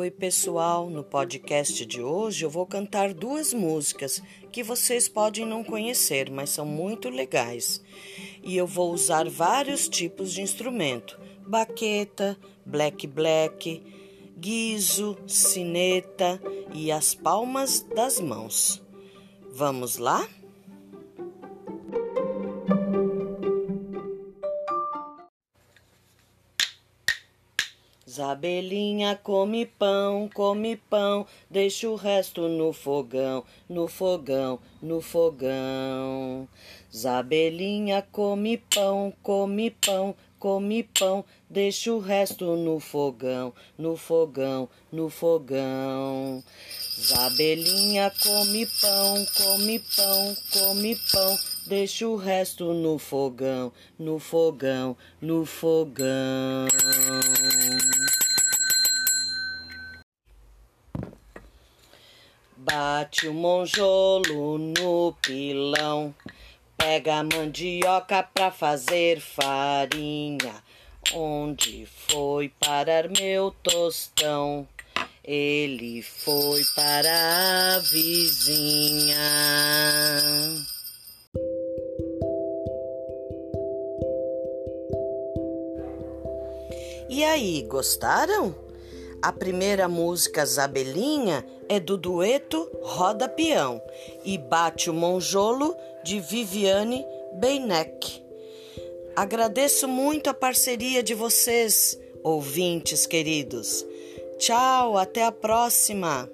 Oi, pessoal! No podcast de hoje eu vou cantar duas músicas que vocês podem não conhecer, mas são muito legais. E eu vou usar vários tipos de instrumento: baqueta, black black, guiso, sineta e as palmas das mãos. Vamos lá? Zabelinha come pão, come pão, deixa o resto no fogão, no fogão, no fogão. Zabelinha come pão, come pão, come pão, deixa o resto no fogão, no fogão, no fogão. Zabelinha come pão, come pão, come pão, deixa o resto no fogão, no fogão, no fogão. Bate o monjolo no pilão, pega a mandioca pra fazer farinha. Onde foi parar meu tostão? Ele foi para a vizinha. E aí, gostaram? A primeira música Zabelinha é do dueto Roda Peão e Bate o Monjolo de Viviane Beineck. Agradeço muito a parceria de vocês, ouvintes queridos. Tchau, até a próxima!